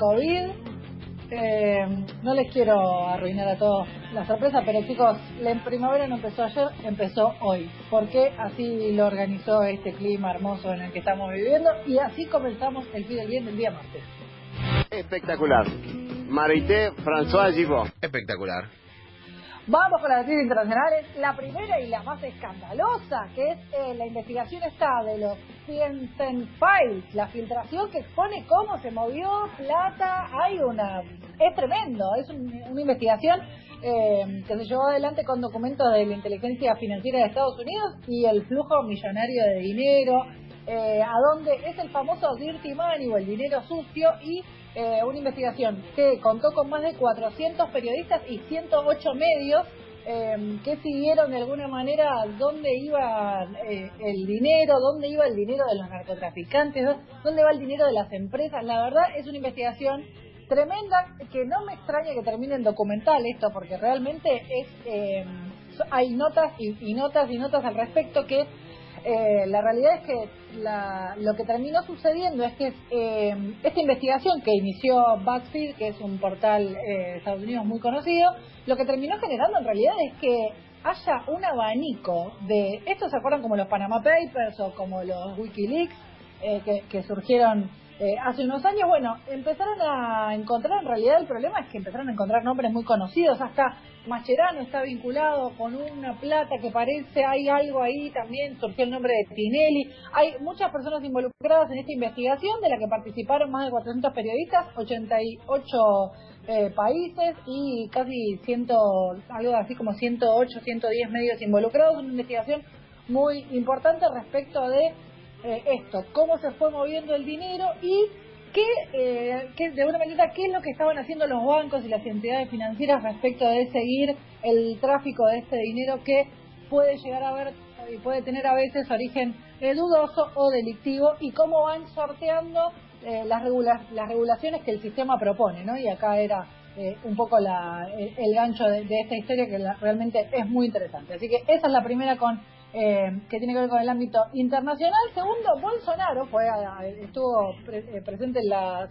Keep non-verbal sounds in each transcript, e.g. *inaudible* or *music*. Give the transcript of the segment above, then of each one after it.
COVID. Eh, no les quiero arruinar a todos la sorpresa, pero chicos, la primavera no empezó ayer, empezó hoy. Porque así lo organizó este clima hermoso en el que estamos viviendo y así comenzamos el fin del bien del día martes. Espectacular. Marité François Givot. Espectacular. Vamos con las noticias internacionales. La primera y la más escandalosa, que es eh, la investigación esta de los Cienten Files, la filtración que expone cómo se movió plata. Hay una. Es tremendo, es una investigación eh, que se llevó adelante con documentos de la inteligencia financiera de Estados Unidos y el flujo millonario de dinero, eh, a donde es el famoso dirty money o el dinero sucio y eh, una investigación que contó con más de 400 periodistas y 108 medios em, que siguieron de alguna manera dónde iba eh, el dinero, dónde iba el dinero de los narcotraficantes, dónde va el dinero de las empresas. La verdad es una investigación tremenda que no me extraña que termine en documental esto porque realmente es em, hay notas y, notas y notas al respecto que eh, la realidad es que lo que terminó sucediendo es que eh, esta investigación que inició BuzzFeed, que es un portal eh, Estados Unidos muy conocido, lo que terminó generando en realidad es que haya un abanico de, estos se acuerdan como los Panama Papers o como los Wikileaks, que, que, surgieron hace unos años, bueno, empezaron a encontrar, en realidad el problema es que empezaron a encontrar nombres muy conocidos, hasta Mascherano está vinculado con una plata que parece, hay algo ahí también, surgió el nombre de Tinelli. Hay muchas personas involucradas en esta investigación, de la que participaron más de 400 periodistas, 88 eh, países y casi 100, algo así como 108, 110 medios involucrados. Una investigación muy importante respecto de eh, esto, cómo se fue moviendo el dinero y ¿Qué, eh, de alguna manera, qué es lo que estaban haciendo los bancos y las entidades financieras respecto de seguir el tráfico de este dinero que puede llegar a ver y puede tener a veces origen eh, dudoso o delictivo y cómo van sorteando eh, las, las regulaciones que el sistema propone, ¿no? Y acá era eh, un poco la, el, gancho de, esta historia que realmente es muy interesante. Así que esa es la primera con eh, que tiene que ver con el ámbito internacional. Segundo, Bolsonaro fue estuvo eh, presente en la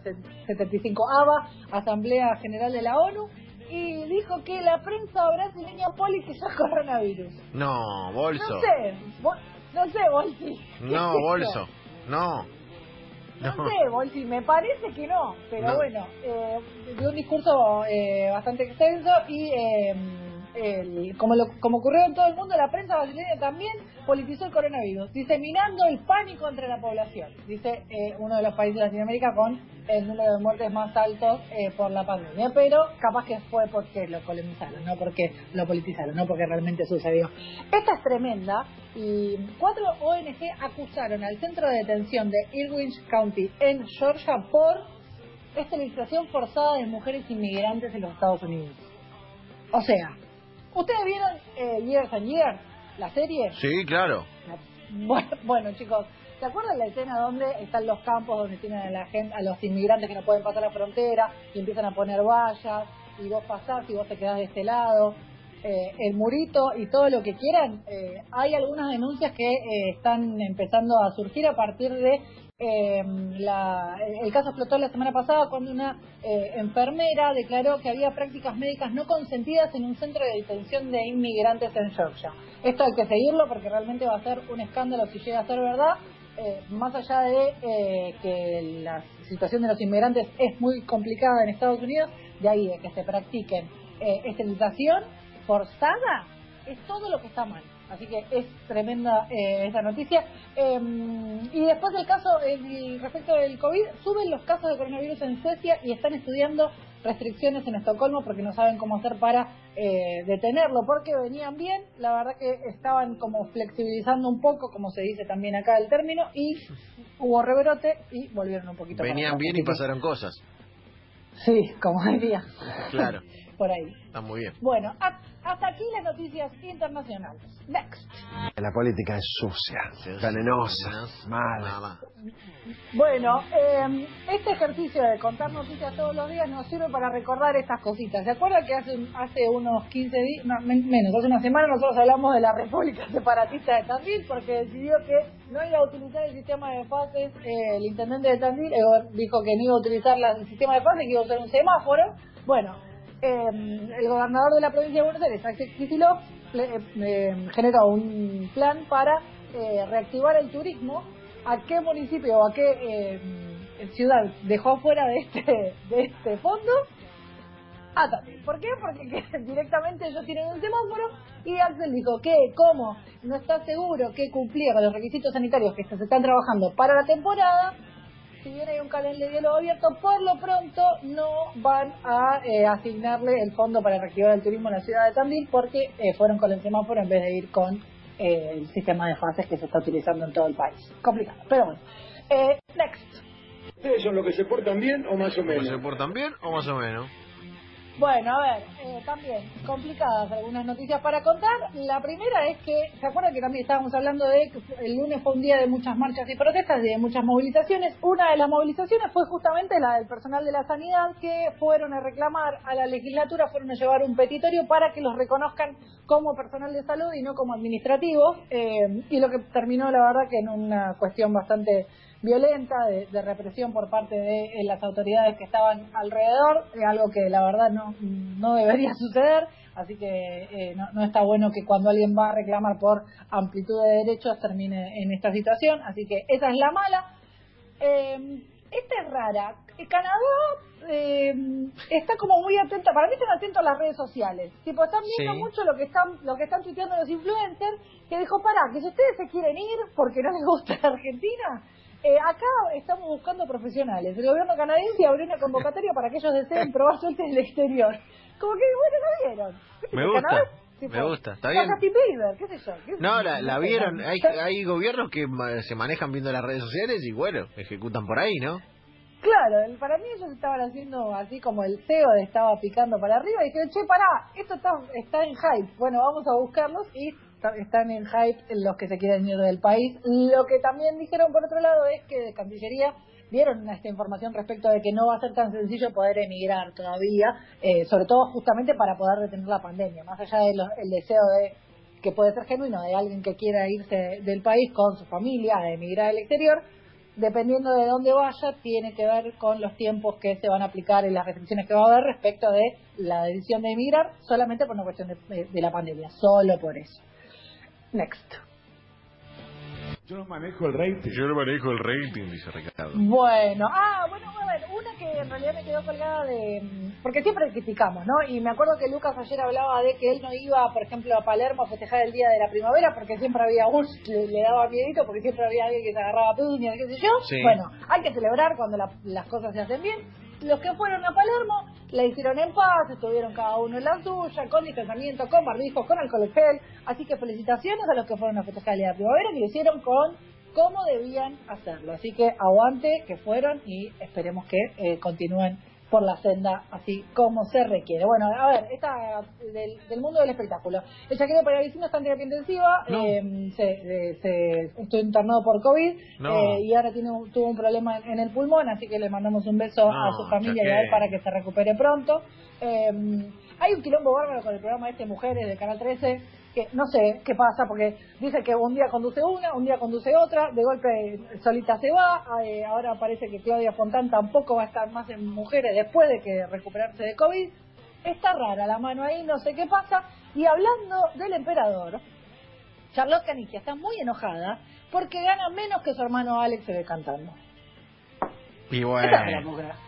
75 ABA, Asamblea General de la ONU, y dijo que la prensa brasileña politizó coronavirus. No, Bolso. No sé, no sé, Bolsi. No, Bolso, no. No, sé, Bolsi, me parece que no, pero bueno, eh, dio un discurso eh, bastante extenso y eh, como, como ocurrió en todo el mundo, la prensa brasileña también politizó el coronavirus, diseminando el pánico entre la población, dice eh, uno de los países de Latinoamérica con el número de muertes más altos eh, por la pandemia, pero capaz que fue porque lo colonizaron, no porque lo politizaron, no porque realmente sucedió. Esta es tremenda y cuatro ONG acusaron al centro de detención de Irwin County en Georgia por esterilización forzada de mujeres inmigrantes en los Estados Unidos. O sea, ¿Ustedes vieron eh, Years and Years, la serie? Sí, claro. *laughs* Bueno, chicos, ¿se acuerdan la escena donde están los campos donde tienen a la gente, a los inmigrantes que no pueden pasar la frontera y empiezan a poner vallas y vos pasás y vos te quedás de este lado? Eh, el murito y todo lo que quieran, eh, hay algunas denuncias que eh, están empezando a surgir a partir de eh, la, el caso explotó la semana pasada cuando una eh, enfermera declaró que había prácticas médicas no consentidas en un centro de detención de inmigrantes en Georgia. Esto hay que seguirlo porque realmente va a ser un escándalo si llega a ser verdad. Eh, más allá de eh, que la situación de los inmigrantes es muy complicada en Estados Unidos, de ahí de que se practiquen esterilización forzada, es todo lo que está mal. Así que es tremenda eh, esa noticia. Em, y después del caso, respecto del COVID, suben los casos de coronavirus en Suecia y están estudiando restricciones en Estocolmo porque no saben cómo hacer para eh, detenerlo, porque venían bien, la verdad que estaban como flexibilizando un poco, como se dice también acá el término, y hubo rebrote y volvieron un poquito. Venían bien y pasaron cosas. Sí, como diría. Claro. *laughs* por ahí. Está muy bien. Bueno, a- hasta aquí las noticias internacionales. Next. La política es sucia, venenosa, mala. Bueno, eh, este ejercicio de contar noticias todos los días nos sirve para recordar estas cositas. ¿Se acuerdan que hace, hace unos 15 días, no, men- menos, hace una semana nosotros hablamos de la República Separatista de Tandil porque decidió que no iba a utilizar el sistema de fases, eh, el intendente de Tandil eh, dijo que no iba a utilizar la- el sistema de fases, que iba a usar un semáforo. Bueno, eh, el gobernador de la provincia de Buenos Aires, Axel Kicillof, eh, eh, generó un plan para eh, reactivar el turismo. ¿A qué municipio o a qué ciudad dejó fuera de este, de este fondo? A Tandil. ¿Por qué? Porque que *laughs* directamente ellos tienen un semáforo y Axel dijo que como no está seguro que cumplía con los requisitos sanitarios que se están trabajando para la temporada, si bien hay un calendario abierto, por lo pronto no van a eh, asignarle el fondo para reactivar el turismo en la ciudad de Tandil porque eh, fueron con el semáforo en vez de ir con eh, el sistema de fases que se está utilizando en todo el país. Complicado, pero bueno. Eh, next. ¿Ustedes son los que se portan bien o más o ¿O menos? ¿Se portan bien o más o menos? Bueno, a ver, eh, también complicadas algunas noticias para contar. La primera es que, ¿se acuerdan que también estábamos hablando de que el lunes fue un día de muchas marchas y protestas y de muchas movilizaciones? Una de las movilizaciones fue justamente la del personal de la sanidad que fueron a reclamar a la legislatura, fueron a llevar un petitorio para que los reconozcan como personal de salud y no como administrativos. eh, y lo que terminó, la verdad, que en una cuestión bastante violenta de, de represión por parte de eh, las autoridades que estaban alrededor, eh, algo que la verdad no, no debería *laughs* suceder, así que eh, no, no está bueno que cuando alguien va a reclamar por amplitud de derechos termine en esta situación, así que esa es la mala. Eh, esta es rara. Eh, Canadá eh, está como muy atenta, para mí están atentos a las redes sociales. Tipo, están viendo Sí. mucho lo que están lo que están tuiteando los influencers, que dijo, pará, que si ustedes se quieren ir porque no les gusta la *laughs* Argentina, eh, acá estamos buscando profesionales. El gobierno canadiense abrió una convocatoria para que ellos deseen *laughs* probar suerte en el exterior. Como que, bueno, lo vieron. ¿Viste Me gusta, Canadá, me gusta, está bien. Bieber, qué sé yo. qué No, la, la vieron. *laughs* Hay, hay gobiernos que se manejan viendo las redes sociales y bueno, ejecutan por ahí, ¿no? Claro, para mí ellos estaban haciendo así como el CEO estaba picando para arriba y dijeron, che, pará, esto está, está en hype. Bueno, vamos a buscarlos y están en hype los que se quieren ir del país. Lo que también dijeron por otro lado es que de Cancillería dieron esta información respecto de que no va a ser tan sencillo poder emigrar todavía, eh, sobre todo justamente para poder detener la pandemia, más allá del deseo de que puede ser genuino de alguien que quiera irse del país con su familia a emigrar al exterior, dependiendo de dónde vaya, tiene que ver con los tiempos que se van a aplicar y las restricciones que va a haber respecto de la decisión de emigrar, solamente por una cuestión de, de- de la pandemia, solo por eso. Next. Yo no manejo el rating. Yo no manejo el rating, dice Ricardo. Bueno, ah, bueno, a ver, una que en realidad me quedó colgada de... Porque siempre criticamos, ¿no? Y me acuerdo que Lucas ayer hablaba de que él no iba, por ejemplo, a Palermo a festejar el Día de la Primavera porque siempre había un... Le, le daba miedito porque siempre había alguien que se agarraba piñas, qué sé yo. Sí. Bueno, hay que celebrar cuando la- las cosas se hacen bien. Los que fueron a Palermo la hicieron en paz, estuvieron cada uno en la suya, con distanciamiento, con barbijos, con alcohol en gel. Así que felicitaciones a los que fueron a festejar de Primavera y lo hicieron con cómo debían hacerlo. Así que aguante que fueron y esperemos que eh, continúen por la senda así como se requiere. Bueno, a ver, esta del, del mundo del espectáculo. El chaquero paravicino está en terapia intensiva, No. eh, se, se- estuvo internado por COVID No. eh, y ahora tiene, tuvo un problema en, en el pulmón, así que le mandamos un beso a su familia y a él Chaqué. para que se recupere pronto. Eh, hay un quilombo bárbaro con el programa este Mujeres de Canal 13 que no sé qué pasa porque dice que un día conduce una, un día conduce otra, de golpe solita se va, eh, ahora parece que Claudia Fontán tampoco va a estar más en Mujeres después de que recuperarse de COVID. Está rara la mano ahí, no sé qué pasa. Y hablando del emperador, Charlotte Canigia está muy enojada porque gana menos que su hermano Alex se ve cantando. Y bueno.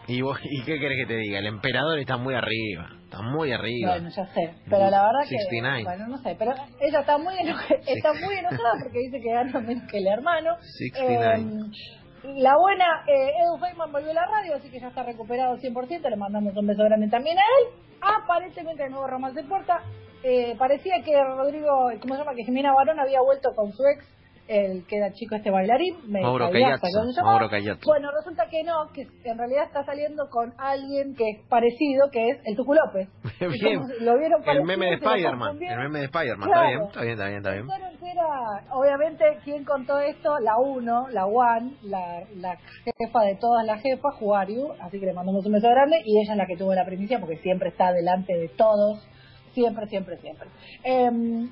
¿Y, vos- ¿Y qué querés que te diga? El emperador está muy arriba. Está muy arriba. Bueno, ya sé, pero la verdad que 69. bueno, no sé, pero ella está muy enojada, está muy enojada porque dice que gana menos que el hermano. 69. Eh, la buena, eh, Edu Feynman volvió a la radio, así que ya está recuperado 100%, le mandamos un beso grande también a él. Aparentemente el nuevo romance de puerta, eh, parecía que Rodrigo, ¿cómo se llama? Que Jimena Barón había vuelto con su ex el que era chico este bailarín, me Mauro. Bueno, resulta que no, que en realidad está saliendo con alguien que es parecido, que es el Tucu López. *laughs* Bien. lo vieron El parecido, meme de Spider-Man. El meme de Spider-Man. Claro. Está bien, está bien, está bien, está bien. Que era, obviamente, ¿quién contó esto? La uno, la One, la, la jefa de todas las jefas, Juariu, así que le mandamos un beso grande, y ella es la que tuvo la primicia porque siempre está delante de todos, siempre, siempre, siempre. Eh,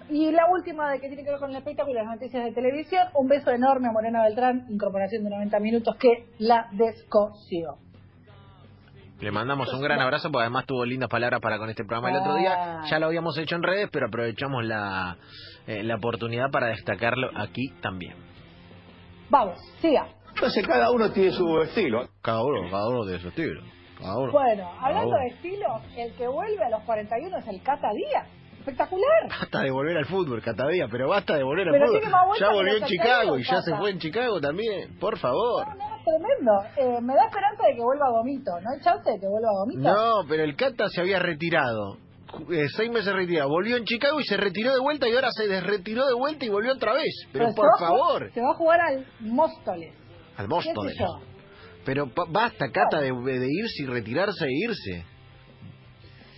y la última de que tiene que ver con el espectáculo y las noticias de televisión, un beso enorme a Morena Beltrán, incorporación de 90 minutos que la descoció. Le mandamos un gran abrazo porque además tuvo lindas palabras para con este programa el otro día. Ah. Ya lo habíamos hecho en redes, pero aprovechamos la, eh, la oportunidad para destacarlo aquí también. Vamos, siga. Entonces cada uno tiene su estilo. Cada uno, cada uno de su estilo. Bueno, hablando de estilo, el que vuelve a los 41 es el Cata Díaz. Espectacular. Basta de volver al fútbol, Catadía, pero basta de volver al Pero fútbol. Ya volvió en Chicago y ya Cata. se fue en Chicago también. Por favor. No, no, es tremendo. Eh, me da esperanza de que vuelva a Gomito. ¿No hay chance de que vuelva a Gomito? No, pero el Cata se había retirado. Eh, seis meses retirado. Volvió en Chicago y se retiró de vuelta y ahora se desretiró de vuelta y volvió otra vez. Pero, se por jugar- favor. se va a jugar al Móstoles. Al ¿Qué Móstoles. Pero basta, Cata, de, de irse y retirarse e irse.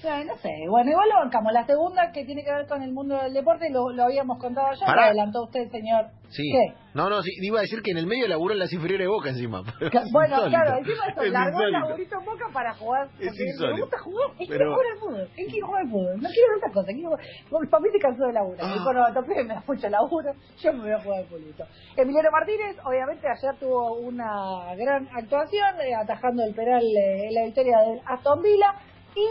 Ay, no sé. Bueno, igual lo bancamos. La segunda, que tiene que ver con el mundo del deporte, lo, lo habíamos contado ayer. Pará. Lo adelantó usted, señor. Sí. ¿Qué? No, no, sí, iba a decir que en el medio laburó en las inferiores de Boca encima. *laughs* Bueno, insólito. claro, encima de eso, *laughs* Es largó el laburito en boca para jugar. Es insólito. Me gusta jugar, es Pero- quiero jugar al fútbol, es que quiero jugar al fútbol. No quiero otra cosa, quiero jugar. Porque papi se cansó de laburar. Ah. Me dijo, no, me da mucho laburo, yo me voy a jugar al fútbol. Emiliano Martínez, obviamente, ayer tuvo una gran actuación, eh, atajando el penal eh, en la victoria del Aston Villa. Y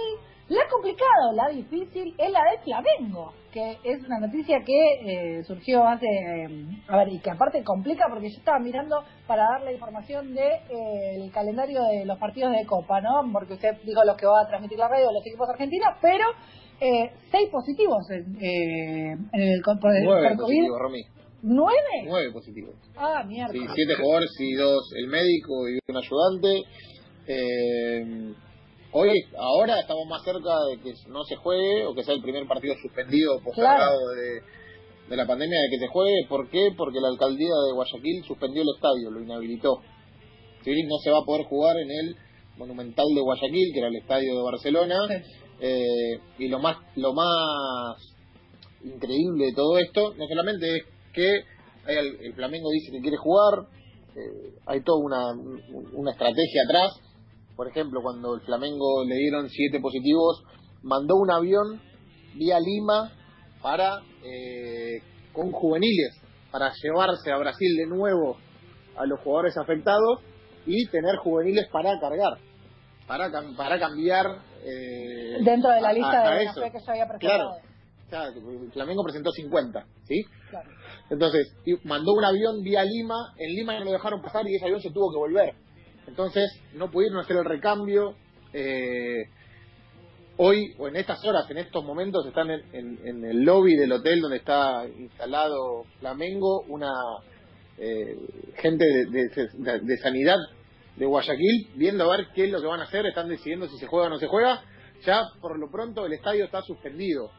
la complicado, la difícil, es la de Flamengo, que es una noticia que eh, surgió hace, eh, a ver, y que aparte complica porque yo estaba mirando para dar la información de eh, el calendario de los partidos de Copa, ¿no? Porque usted dijo los que va a transmitir la radio los equipos argentinos, pero eh, seis positivos en, eh, en el por, Nueve positivos, Romy. ¿Nueve? Nueve positivos. Ah, mierda. Sí, siete jugadores y dos el médico y un ayudante. Eh, hoy, ahora estamos más cerca de que no se juegue o que sea el primer partido suspendido postergado de, de la pandemia de que se juegue. ¿Por qué? Porque la alcaldía de Guayaquil suspendió el estadio, lo inhabilitó. No se va a poder jugar en el Monumental de Guayaquil, que era el estadio de Barcelona. Sí. Eh, y lo más lo más increíble de todo esto no solamente es que hay el, el Flamengo dice que quiere jugar eh, hay toda una, una estrategia atrás por ejemplo cuando el Flamengo le dieron siete positivos mandó un avión vía Lima para eh, con juveniles para llevarse a Brasil de nuevo a los jugadores afectados y tener juveniles para cargar para, para cambiar eh, Dentro de la a- lista de eso. que yo había presentado. Claro. Flamengo presentó 50, ¿sí? Claro. Entonces, y mandó un avión vía Lima, en Lima no lo dejaron pasar y ese avión se tuvo que volver. Entonces, no pudieron hacer el recambio. eh, hoy, o en estas horas, en estos momentos, están en, en- en el lobby del hotel donde está instalado Flamengo, una eh, gente de, de- de- de sanidad de Guayaquil, viendo a ver qué es lo que van a hacer, están decidiendo si se juega o no se juega. Ya, por lo pronto, el estadio está suspendido.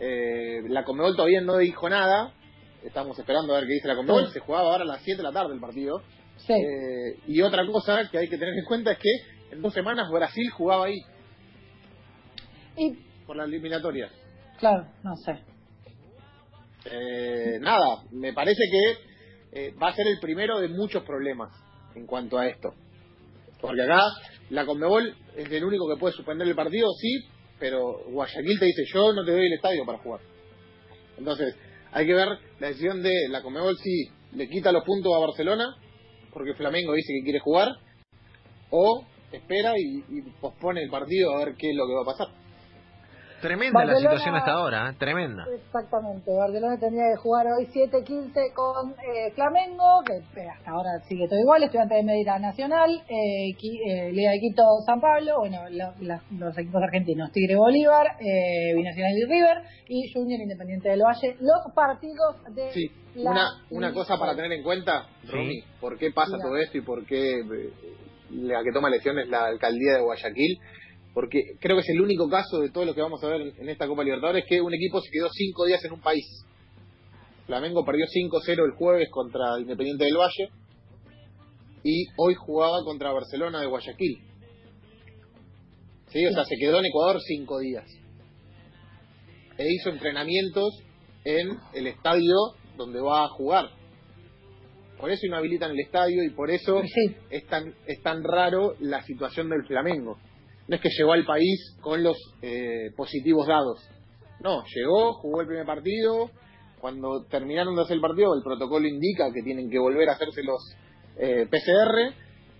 Eh, la Conmebol todavía no dijo nada. Estamos esperando a ver qué dice la Conmebol. Sí. Se jugaba ahora a las 7 de la tarde el partido. Sí. Eh, y otra cosa que hay que tener en cuenta es que en dos semanas Brasil jugaba ahí Y, por las eliminatorias. claro, no sé. Eh, nada, me parece que eh, va a ser el primero de muchos problemas en cuanto a esto. Porque acá la Conmebol es el único que puede suspender el partido, sí, pero Guayaquil te dice yo no te doy el estadio para jugar. Entonces, hay que ver la decisión de la Conmebol si le quita los puntos a Barcelona, porque Flamengo dice que quiere jugar, o espera y, pospone el partido a ver qué es lo que va a pasar. Tremenda la situación hasta ahora, ¿eh? tremenda. Exactamente, Barcelona tendría que jugar hoy 7-15 con eh, Flamengo, que eh, hasta ahora sigue todo igual, Estudiantes de Medina Nacional, eh, Qui- eh, Liga de Quito San Pablo, bueno, lo- la- los equipos argentinos, Tigre Bolívar, eh, Binacional y River, y Junior Independiente del Valle, los partidos de Sí, la una, una cosa para tener en cuenta, Sí. Romy, por qué pasa todo esto y por qué la que toma elecciones es la alcaldía de Guayaquil, porque creo que es el único caso de todo lo que vamos a ver en, en esta Copa Libertadores que un equipo se quedó cinco días en un país. Flamengo perdió 5-0 el jueves contra Independiente del Valle y hoy jugaba contra Barcelona de Guayaquil. ¿Sí? O sea, se quedó en Ecuador cinco días. E hizo entrenamientos en el estadio donde va a jugar. Por eso inhabilitan el estadio y por eso Sí. es tan, es tan raro la situación del Flamengo. No es que llegó al país con los eh, positivos dados. No, llegó, jugó el primer partido. Cuando terminaron de hacer el partido, el protocolo indica que tienen que volver a hacerse los eh, PCR.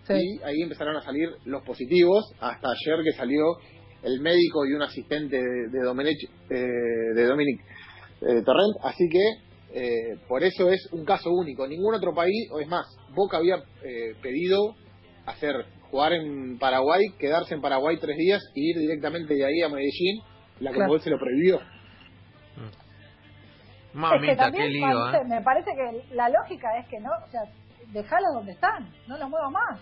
Sí. Y ahí empezaron a salir los positivos. Hasta ayer que salió el médico y un asistente de, de Domenech, eh, de Dominic eh, Torrent. Así que por eso es un caso único. Ningún otro país, o es más, Boca había eh, pedido hacer jugar en Paraguay, quedarse en Paraguay tres días y ir directamente de ahí a Medellín. La Claro. Conmebol se lo prohibió. Es que Mamita, también qué lío, parece- ¿eh? me parece que la lógica es que no, o sea, dejalos donde están, no los muevas más.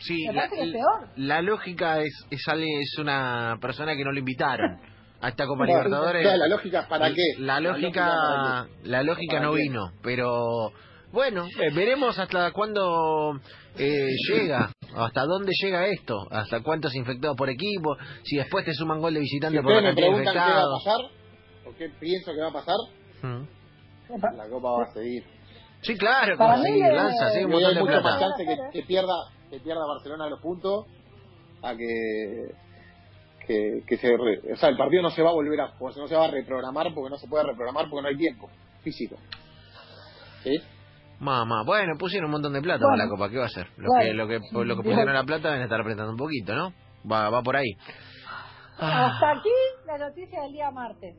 Sí, me la, parece que es peor. la lógica es, es, alguien- es una persona que no lo invitaron a esta Copa *laughs* Libertadores. o sea, la lógica, ¿para qué? La lógica, la lógica ¿Para no qué? vino, pero bueno, eh, veremos hasta cuándo eh, llega, hasta dónde llega esto, hasta cuántos infectados por equipo, si después te suman gol de visitante Si por la me cantidad de preguntan qué va a pasar, o qué pienso que va a pasar, Mm. la Copa va a seguir. Sí, claro, Para como mí seguir, le- lanza, sí, un montón hay de mucho plata. más chance que, pierda que pierda Barcelona los puntos a que que, que se re- o sea el partido no se va a volver a no se va a reprogramar porque no se puede reprogramar porque no hay tiempo físico ¿Sí? Mamá, bueno, pusieron un montón de plata Bueno. para la copa, ¿qué va a hacer? Bueno. que, lo que, lo que Bien. pusieron la plata deben estar apretando un poquito, ¿no? Va, va por ahí. Ah. Hasta aquí la noticia del día martes.